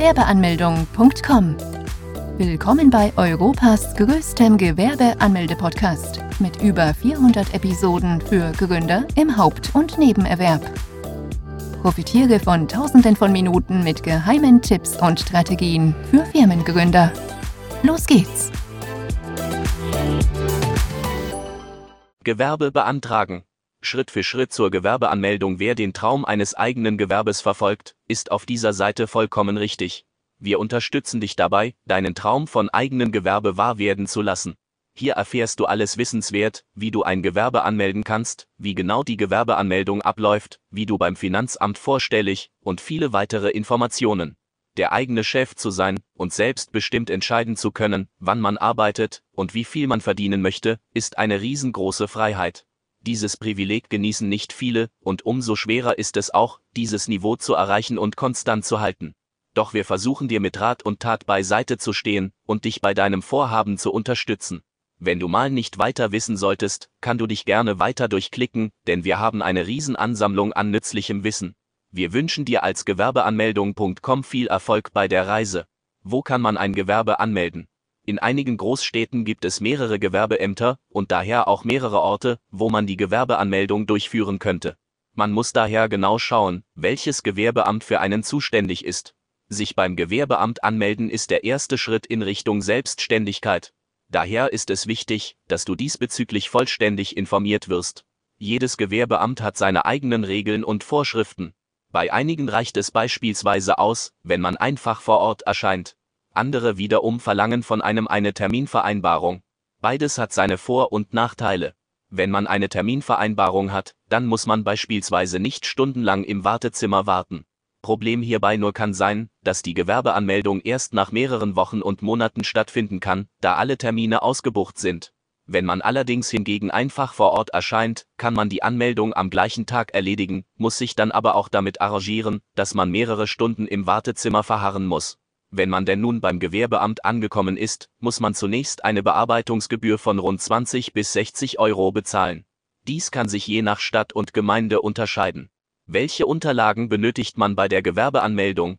Gewerbeanmeldung.com. Willkommen bei Europas größtem Gewerbeanmelde-Podcast mit über 400 Episoden für Gründer im Haupt- und Nebenerwerb. Profitiere von Tausenden von Minuten mit geheimen Tipps und Strategien für Firmengründer. Los geht's! Gewerbe beantragen. Schritt für Schritt zur Gewerbeanmeldung. Wer den Traum eines eigenen Gewerbes verfolgt, ist auf dieser Seite vollkommen richtig. Wir unterstützen dich dabei, deinen Traum von eigenem Gewerbe wahr werden zu lassen. Hier erfährst du alles wissenswert, wie du ein Gewerbe anmelden kannst, wie genau die Gewerbeanmeldung abläuft, wie du beim Finanzamt vorstellig und viele weitere Informationen. Der eigene Chef zu sein und selbstbestimmt entscheiden zu können, wann man arbeitet und wie viel man verdienen möchte, ist eine riesengroße Freiheit. Dieses Privileg genießen nicht viele, und umso schwerer ist es auch, dieses Niveau zu erreichen und konstant zu halten. Doch wir versuchen dir mit Rat und Tat beiseite zu stehen und dich bei deinem Vorhaben zu unterstützen. Wenn du mal nicht weiter wissen solltest, kann du dich gerne weiter durchklicken, denn wir haben eine Riesenansammlung an nützlichem Wissen. Wir wünschen dir als Gewerbeanmeldung.com viel Erfolg bei der Reise. Wo kann man ein Gewerbe anmelden? In einigen Großstädten gibt es mehrere Gewerbeämter und daher auch mehrere Orte, wo man die Gewerbeanmeldung durchführen könnte. Man muss daher genau schauen, welches Gewerbeamt für einen zuständig ist. Sich beim Gewerbeamt anmelden ist der erste Schritt in Richtung Selbstständigkeit. Daher ist es wichtig, dass du diesbezüglich vollständig informiert wirst. Jedes Gewerbeamt hat seine eigenen Regeln und Vorschriften. Bei einigen reicht es beispielsweise aus, wenn man einfach vor Ort erscheint. Andere wiederum verlangen von einem eine Terminvereinbarung. Beides hat seine Vor- und Nachteile. Wenn man eine Terminvereinbarung hat, dann muss man beispielsweise nicht stundenlang im Wartezimmer warten. Problem hierbei nur kann sein, dass die Gewerbeanmeldung erst nach mehreren Wochen und Monaten stattfinden kann, da alle Termine ausgebucht sind. Wenn man allerdings hingegen einfach vor Ort erscheint, kann man die Anmeldung am gleichen Tag erledigen, muss sich dann aber auch damit arrangieren, dass man mehrere Stunden im Wartezimmer verharren muss. Wenn man denn nun beim Gewerbeamt angekommen ist, muss man zunächst eine Bearbeitungsgebühr von rund 20 bis 60 Euro bezahlen. Dies kann sich je nach Stadt und Gemeinde unterscheiden. Welche Unterlagen benötigt man bei der Gewerbeanmeldung?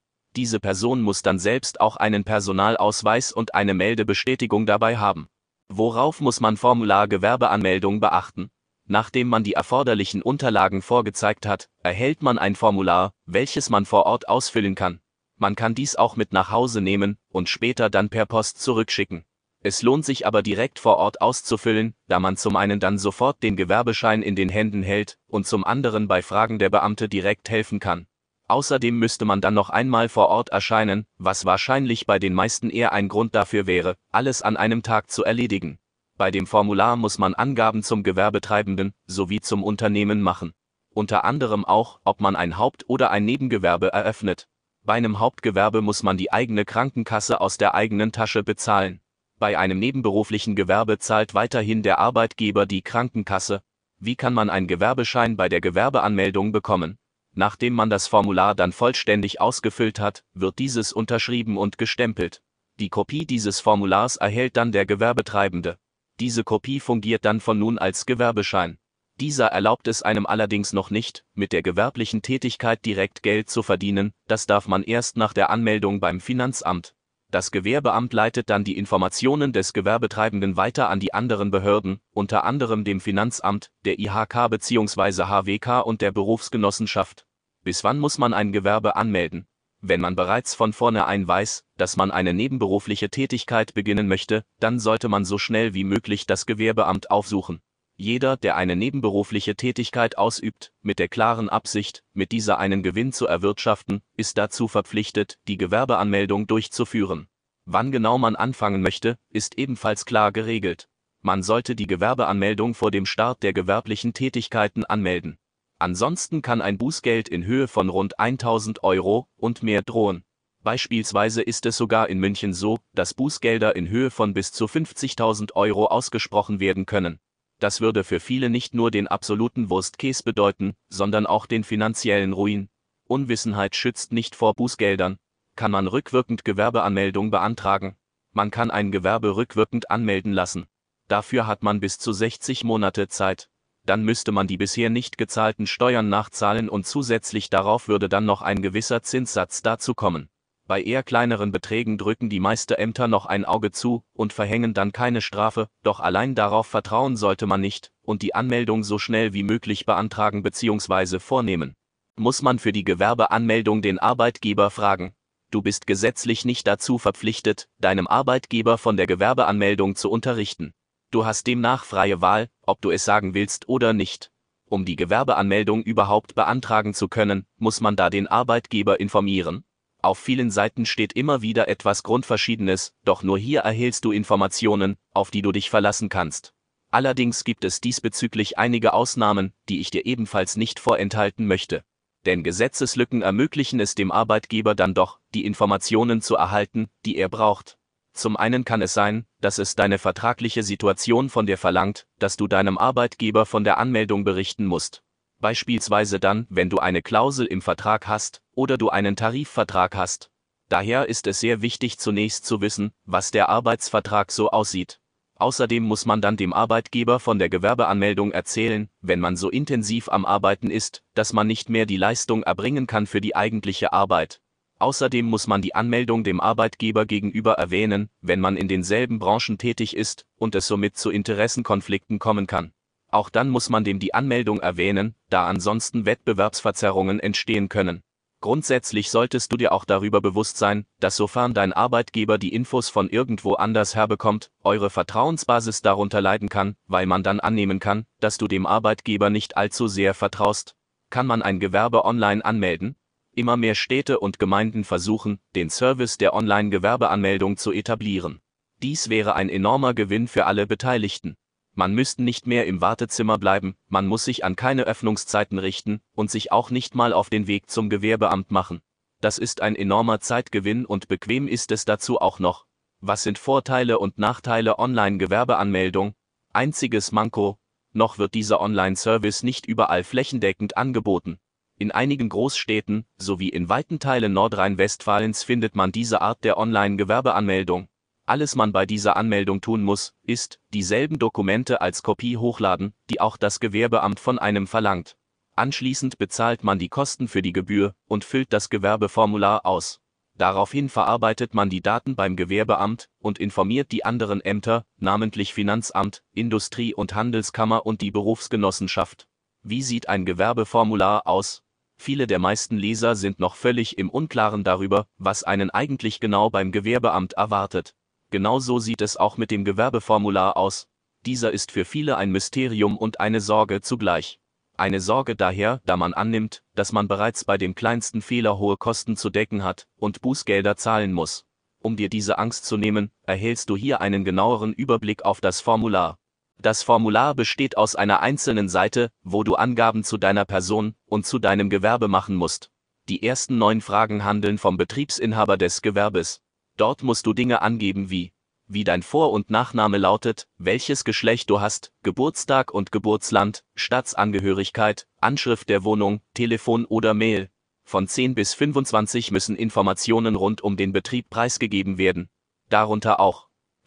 Diese Person muss dann selbst auch einen Personalausweis und eine Meldebestätigung dabei haben. Worauf muss man Formular Gewerbeanmeldung beachten? Nachdem man die erforderlichen Unterlagen vorgezeigt hat, erhält man ein Formular, welches man vor Ort ausfüllen kann. Man kann dies auch mit nach Hause nehmen und später dann per Post zurückschicken. Es lohnt sich aber direkt vor Ort auszufüllen, da man zum einen dann sofort den Gewerbeschein in den Händen hält und zum anderen bei Fragen der Beamte direkt helfen kann. Außerdem müsste man dann noch einmal vor Ort erscheinen, was wahrscheinlich bei den meisten eher ein Grund dafür wäre, alles an einem Tag zu erledigen. Bei dem Formular muss man Angaben zum Gewerbetreibenden sowie zum Unternehmen machen. Unter anderem auch, ob man ein Haupt- oder ein Nebengewerbe eröffnet. Bei einem Hauptgewerbe muss man die eigene Krankenkasse aus der eigenen Tasche bezahlen. Bei einem nebenberuflichen Gewerbe zahlt weiterhin der Arbeitgeber die Krankenkasse. Wie kann man einen Gewerbeschein bei der Gewerbeanmeldung bekommen? Nachdem man das Formular dann vollständig ausgefüllt hat, wird dieses unterschrieben und gestempelt. Die Kopie dieses Formulars erhält dann der Gewerbetreibende. Diese Kopie fungiert dann von nun als Gewerbeschein. Dieser erlaubt es einem allerdings noch nicht, mit der gewerblichen Tätigkeit direkt Geld zu verdienen, das darf man erst nach der Anmeldung beim Finanzamt. Das Gewerbeamt leitet dann die Informationen des Gewerbetreibenden weiter an die anderen Behörden, unter anderem dem Finanzamt, der IHK bzw. HWK und der Berufsgenossenschaft. Bis wann muss man ein Gewerbe anmelden? Wenn man bereits von vornherein weiß, dass man eine nebenberufliche Tätigkeit beginnen möchte, dann sollte man so schnell wie möglich das Gewerbeamt aufsuchen. Jeder, der eine nebenberufliche Tätigkeit ausübt, mit der klaren Absicht, mit dieser einen Gewinn zu erwirtschaften, ist dazu verpflichtet, die Gewerbeanmeldung durchzuführen. Wann genau man anfangen möchte, ist ebenfalls klar geregelt. Man sollte die Gewerbeanmeldung vor dem Start der gewerblichen Tätigkeiten anmelden. Ansonsten kann ein Bußgeld in Höhe von rund 1000 Euro und mehr drohen. Beispielsweise ist es sogar in München so, dass Bußgelder in Höhe von bis zu 50.000 Euro ausgesprochen werden können. Das würde für viele nicht nur den absoluten Wurstkäse bedeuten, sondern auch den finanziellen Ruin. Unwissenheit schützt nicht vor Bußgeldern. Kann man rückwirkend Gewerbeanmeldung beantragen? Man kann ein Gewerbe rückwirkend anmelden lassen. Dafür hat man bis zu 60 Monate Zeit. Dann müsste man die bisher nicht gezahlten Steuern nachzahlen und zusätzlich darauf würde dann noch ein gewisser Zinssatz dazu kommen. Bei eher kleineren Beträgen drücken die meisten Ämter noch ein Auge zu und verhängen dann keine Strafe, doch allein darauf vertrauen sollte man nicht und die Anmeldung so schnell wie möglich beantragen bzw. vornehmen. Muss man für die Gewerbeanmeldung den Arbeitgeber fragen? Du bist gesetzlich nicht dazu verpflichtet, deinem Arbeitgeber von der Gewerbeanmeldung zu unterrichten. Du hast demnach freie Wahl, ob du es sagen willst oder nicht. Um die Gewerbeanmeldung überhaupt beantragen zu können, muss man da den Arbeitgeber informieren. Auf vielen Seiten steht immer wieder etwas Grundverschiedenes, doch nur hier erhältst du Informationen, auf die du dich verlassen kannst. Allerdings gibt es diesbezüglich einige Ausnahmen, die ich dir ebenfalls nicht vorenthalten möchte. Denn Gesetzeslücken ermöglichen es dem Arbeitgeber dann doch, die Informationen zu erhalten, die er braucht. Zum einen kann es sein, dass es deine vertragliche Situation von dir verlangt, dass du deinem Arbeitgeber von der Anmeldung berichten musst beispielsweise dann, wenn du eine Klausel im Vertrag hast oder du einen Tarifvertrag hast. Daher ist es sehr wichtig zunächst zu wissen, was der Arbeitsvertrag so aussieht. Außerdem muss man dann dem Arbeitgeber von der Gewerbeanmeldung erzählen, wenn man so intensiv am Arbeiten ist, dass man nicht mehr die Leistung erbringen kann für die eigentliche Arbeit. Außerdem muss man die Anmeldung dem Arbeitgeber gegenüber erwähnen, wenn man in denselben Branchen tätig ist und es somit zu Interessenkonflikten kommen kann. Auch dann muss man dem die Anmeldung erwähnen, da ansonsten Wettbewerbsverzerrungen entstehen können. Grundsätzlich solltest du dir auch darüber bewusst sein, dass sofern dein Arbeitgeber die Infos von irgendwo anders herbekommt, eure Vertrauensbasis darunter leiden kann, weil man dann annehmen kann, dass du dem Arbeitgeber nicht allzu sehr vertraust. Kann man ein Gewerbe online anmelden? Immer mehr Städte und Gemeinden versuchen, den Service der Online-Gewerbeanmeldung zu etablieren. Dies wäre ein enormer Gewinn für alle Beteiligten. Man müsste nicht mehr im Wartezimmer bleiben, man muss sich an keine Öffnungszeiten richten und sich auch nicht mal auf den Weg zum Gewerbeamt machen. Das ist ein enormer Zeitgewinn und bequem ist es dazu auch noch. Was sind Vorteile und Nachteile Online-Gewerbeanmeldung? Einziges Manko, noch wird dieser Online-Service nicht überall flächendeckend angeboten. In einigen Großstädten sowie in weiten Teilen Nordrhein-Westfalens findet man diese Art der Online-Gewerbeanmeldung. Alles man bei dieser Anmeldung tun muss, ist, dieselben Dokumente als Kopie hochladen, die auch das Gewerbeamt von einem verlangt. Anschließend bezahlt man die Kosten für die Gebühr und füllt das Gewerbeformular aus. Daraufhin verarbeitet man die Daten beim Gewerbeamt und informiert die anderen Ämter, namentlich Finanzamt, Industrie- und Handelskammer und die Berufsgenossenschaft. Wie sieht ein Gewerbeformular aus? Viele der meisten Leser sind noch völlig im Unklaren darüber, was einen eigentlich genau beim Gewerbeamt erwartet. Genauso sieht es auch mit dem Gewerbeformular aus. Dieser ist für viele ein Mysterium und eine Sorge zugleich. Eine Sorge daher, da man annimmt, dass man bereits bei dem kleinsten Fehler hohe Kosten zu decken hat und Bußgelder zahlen muss. Um dir diese Angst zu nehmen, erhältst du hier einen genaueren Überblick auf das Formular. Das Formular besteht aus einer einzelnen Seite, wo du Angaben zu deiner Person und zu deinem Gewerbe machen musst. Die ersten neun Fragen handeln vom Betriebsinhaber des Gewerbes. Dort musst du Dinge angeben wie, wie dein Vor- und Nachname lautet, welches Geschlecht du hast, Geburtstag und Geburtsland, Staatsangehörigkeit, Anschrift der Wohnung, Telefon oder Mail. Von 10 bis 25 müssen Informationen rund um den Betrieb preisgegeben werden. Darunter auch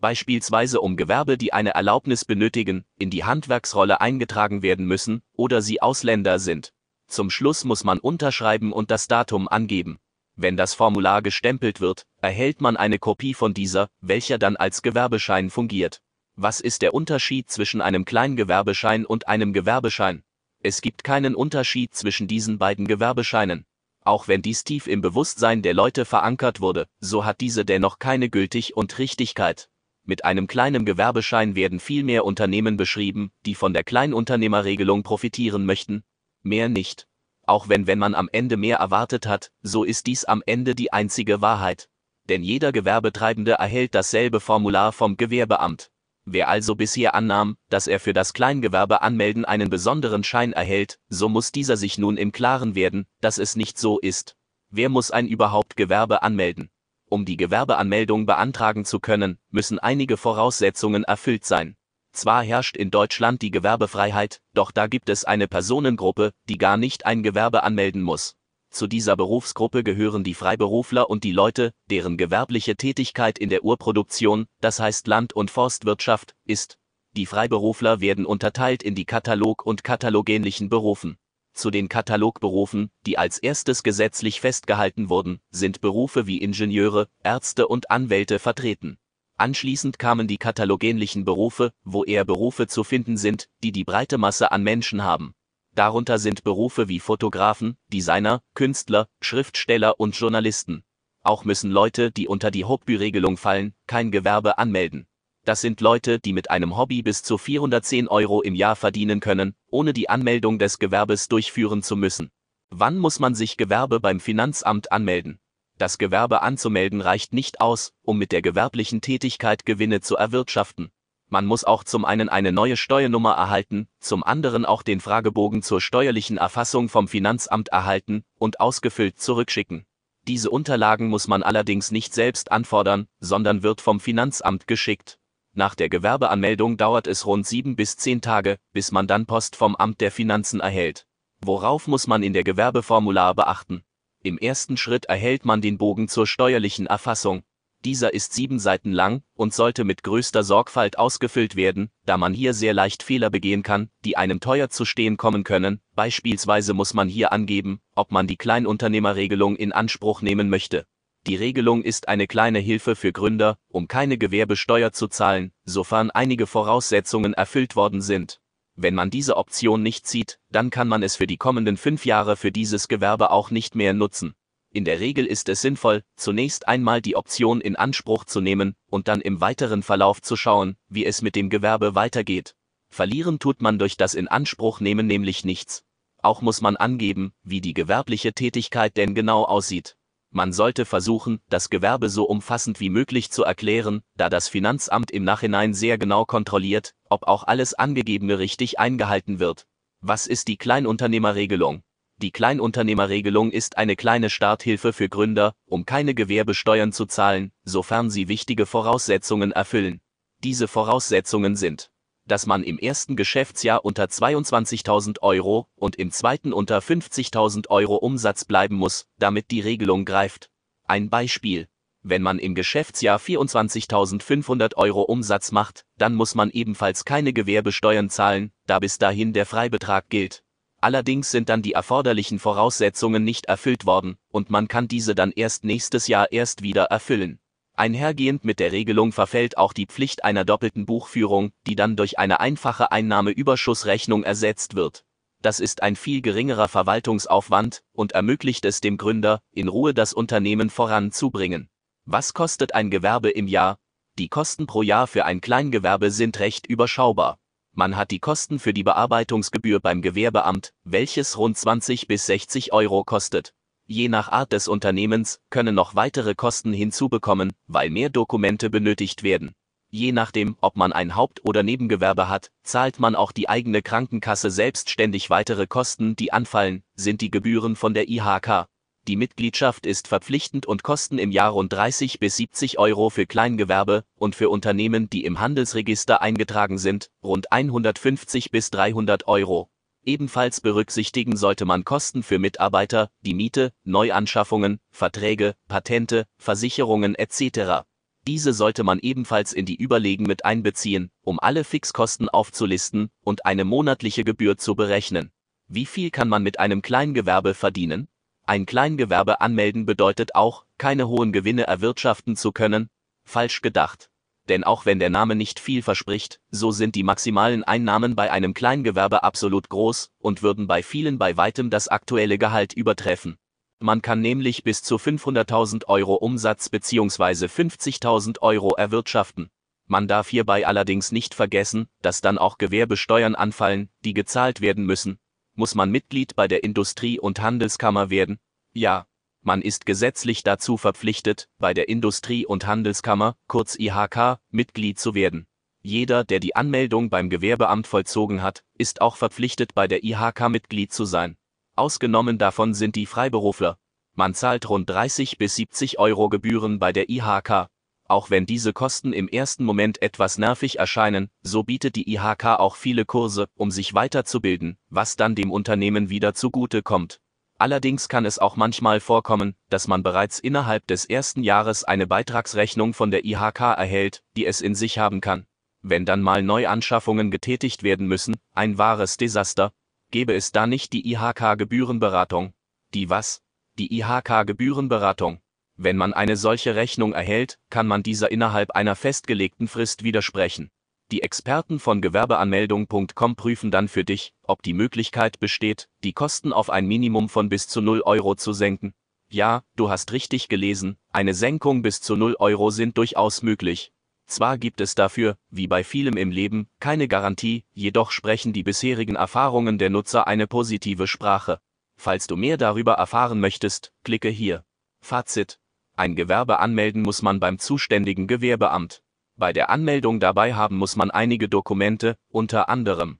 beispielsweise um Gewerbe, die eine Erlaubnis benötigen, in die Handwerksrolle eingetragen werden müssen oder sie Ausländer sind. Zum Schluss muss man unterschreiben und das Datum angeben. Wenn das Formular gestempelt wird, erhält man eine Kopie von dieser, welcher dann als Gewerbeschein fungiert. Was ist der Unterschied zwischen einem Kleingewerbeschein und einem Gewerbeschein? Es gibt keinen Unterschied zwischen diesen beiden Gewerbescheinen. Auch wenn dies tief im Bewusstsein der Leute verankert wurde, so hat diese dennoch keine Gültig und Richtigkeit. Mit einem kleinen Gewerbeschein werden viel mehr Unternehmen beschrieben, die von der Kleinunternehmerregelung profitieren möchten. Mehr nicht. Auch wenn, wenn man am Ende mehr erwartet hat, so ist dies am Ende die einzige Wahrheit. Denn jeder Gewerbetreibende erhält dasselbe Formular vom Gewerbeamt. Wer also bisher annahm, dass er für das Kleingewerbe anmelden einen besonderen Schein erhält, so muss dieser sich nun im Klaren werden, dass es nicht so ist. Wer muss ein überhaupt Gewerbe anmelden? Um die Gewerbeanmeldung beantragen zu können, müssen einige Voraussetzungen erfüllt sein. Zwar herrscht in Deutschland die Gewerbefreiheit, doch da gibt es eine Personengruppe, die gar nicht ein Gewerbe anmelden muss. Zu dieser Berufsgruppe gehören die Freiberufler und die Leute, deren gewerbliche Tätigkeit in der Urproduktion, das heißt Land- und Forstwirtschaft, ist. Die Freiberufler werden unterteilt in die Katalog- und katalogähnlichen Berufen. Zu den Katalogberufen, die als erstes gesetzlich festgehalten wurden, sind Berufe wie Ingenieure, Ärzte und Anwälte vertreten. Anschließend kamen die katalogähnlichen Berufe, wo eher Berufe zu finden sind, die die breite Masse an Menschen haben. Darunter sind Berufe wie Fotografen, Designer, Künstler, Schriftsteller und Journalisten. Auch müssen Leute, die unter die Hobbyregelung fallen, kein Gewerbe anmelden. Das sind Leute, die mit einem Hobby bis zu 410 Euro im Jahr verdienen können, ohne die Anmeldung des Gewerbes durchführen zu müssen. Wann muss man sich Gewerbe beim Finanzamt anmelden? Das Gewerbe anzumelden reicht nicht aus, um mit der gewerblichen Tätigkeit Gewinne zu erwirtschaften. Man muss auch zum einen eine neue Steuernummer erhalten, zum anderen auch den Fragebogen zur steuerlichen Erfassung vom Finanzamt erhalten und ausgefüllt zurückschicken. Diese Unterlagen muss man allerdings nicht selbst anfordern, sondern wird vom Finanzamt geschickt. Nach der Gewerbeanmeldung dauert es rund sieben bis zehn Tage, bis man dann Post vom Amt der Finanzen erhält. Worauf muss man in der Gewerbeformular beachten? Im ersten Schritt erhält man den Bogen zur steuerlichen Erfassung. Dieser ist sieben Seiten lang und sollte mit größter Sorgfalt ausgefüllt werden, da man hier sehr leicht Fehler begehen kann, die einem teuer zu stehen kommen können. Beispielsweise muss man hier angeben, ob man die Kleinunternehmerregelung in Anspruch nehmen möchte. Die Regelung ist eine kleine Hilfe für Gründer, um keine Gewerbesteuer zu zahlen, sofern einige Voraussetzungen erfüllt worden sind. Wenn man diese Option nicht zieht, dann kann man es für die kommenden fünf Jahre für dieses Gewerbe auch nicht mehr nutzen. In der Regel ist es sinnvoll, zunächst einmal die Option in Anspruch zu nehmen und dann im weiteren Verlauf zu schauen, wie es mit dem Gewerbe weitergeht. Verlieren tut man durch das Inanspruchnehmen nämlich nichts. Auch muss man angeben, wie die gewerbliche Tätigkeit denn genau aussieht. Man sollte versuchen, das Gewerbe so umfassend wie möglich zu erklären, da das Finanzamt im Nachhinein sehr genau kontrolliert, ob auch alles Angegebene richtig eingehalten wird. Was ist die Kleinunternehmerregelung? Die Kleinunternehmerregelung ist eine kleine Starthilfe für Gründer, um keine Gewerbesteuern zu zahlen, sofern sie wichtige Voraussetzungen erfüllen. Diese Voraussetzungen sind dass man im ersten Geschäftsjahr unter 22.000 Euro und im zweiten unter 50.000 Euro Umsatz bleiben muss, damit die Regelung greift. Ein Beispiel. Wenn man im Geschäftsjahr 24.500 Euro Umsatz macht, dann muss man ebenfalls keine Gewerbesteuern zahlen, da bis dahin der Freibetrag gilt. Allerdings sind dann die erforderlichen Voraussetzungen nicht erfüllt worden, und man kann diese dann erst nächstes Jahr erst wieder erfüllen. Einhergehend mit der Regelung verfällt auch die Pflicht einer doppelten Buchführung, die dann durch eine einfache Einnahmeüberschussrechnung ersetzt wird. Das ist ein viel geringerer Verwaltungsaufwand und ermöglicht es dem Gründer, in Ruhe das Unternehmen voranzubringen. Was kostet ein Gewerbe im Jahr? Die Kosten pro Jahr für ein Kleingewerbe sind recht überschaubar. Man hat die Kosten für die Bearbeitungsgebühr beim Gewerbeamt, welches rund 20 bis 60 Euro kostet. Je nach Art des Unternehmens können noch weitere Kosten hinzubekommen, weil mehr Dokumente benötigt werden. Je nachdem, ob man ein Haupt- oder Nebengewerbe hat, zahlt man auch die eigene Krankenkasse selbstständig weitere Kosten, die anfallen, sind die Gebühren von der IHK. Die Mitgliedschaft ist verpflichtend und kosten im Jahr rund 30 bis 70 Euro für Kleingewerbe und für Unternehmen, die im Handelsregister eingetragen sind, rund 150 bis 300 Euro. Ebenfalls berücksichtigen sollte man Kosten für Mitarbeiter, die Miete, Neuanschaffungen, Verträge, Patente, Versicherungen etc. Diese sollte man ebenfalls in die Überlegen mit einbeziehen, um alle Fixkosten aufzulisten und eine monatliche Gebühr zu berechnen. Wie viel kann man mit einem Kleingewerbe verdienen? Ein Kleingewerbe anmelden bedeutet auch, keine hohen Gewinne erwirtschaften zu können? Falsch gedacht denn auch wenn der Name nicht viel verspricht, so sind die maximalen Einnahmen bei einem Kleingewerbe absolut groß und würden bei vielen bei weitem das aktuelle Gehalt übertreffen. Man kann nämlich bis zu 500.000 Euro Umsatz bzw. 50.000 Euro erwirtschaften. Man darf hierbei allerdings nicht vergessen, dass dann auch Gewerbesteuern anfallen, die gezahlt werden müssen. Muss man Mitglied bei der Industrie- und Handelskammer werden? Ja. Man ist gesetzlich dazu verpflichtet, bei der Industrie- und Handelskammer, kurz IHK, Mitglied zu werden. Jeder, der die Anmeldung beim Gewerbeamt vollzogen hat, ist auch verpflichtet, bei der IHK Mitglied zu sein. Ausgenommen davon sind die Freiberufler. Man zahlt rund 30 bis 70 Euro Gebühren bei der IHK. Auch wenn diese Kosten im ersten Moment etwas nervig erscheinen, so bietet die IHK auch viele Kurse, um sich weiterzubilden, was dann dem Unternehmen wieder zugute kommt. Allerdings kann es auch manchmal vorkommen, dass man bereits innerhalb des ersten Jahres eine Beitragsrechnung von der IHK erhält, die es in sich haben kann. Wenn dann mal Neuanschaffungen getätigt werden müssen, ein wahres Desaster, gäbe es da nicht die IHK Gebührenberatung. Die was? Die IHK Gebührenberatung. Wenn man eine solche Rechnung erhält, kann man dieser innerhalb einer festgelegten Frist widersprechen. Die Experten von Gewerbeanmeldung.com prüfen dann für dich, ob die Möglichkeit besteht, die Kosten auf ein Minimum von bis zu 0 Euro zu senken. Ja, du hast richtig gelesen, eine Senkung bis zu 0 Euro sind durchaus möglich. Zwar gibt es dafür, wie bei vielem im Leben, keine Garantie, jedoch sprechen die bisherigen Erfahrungen der Nutzer eine positive Sprache. Falls du mehr darüber erfahren möchtest, klicke hier. Fazit ein Gewerbe anmelden muss man beim zuständigen Gewerbeamt. Bei der Anmeldung dabei haben muss man einige Dokumente, unter anderem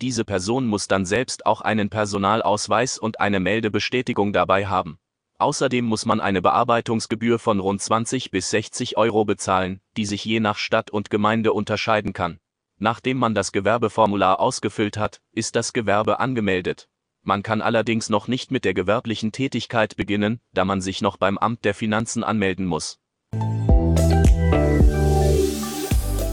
diese Person muss dann selbst auch einen Personalausweis und eine Meldebestätigung dabei haben. Außerdem muss man eine Bearbeitungsgebühr von rund 20 bis 60 Euro bezahlen, die sich je nach Stadt und Gemeinde unterscheiden kann. Nachdem man das Gewerbeformular ausgefüllt hat, ist das Gewerbe angemeldet. Man kann allerdings noch nicht mit der gewerblichen Tätigkeit beginnen, da man sich noch beim Amt der Finanzen anmelden muss.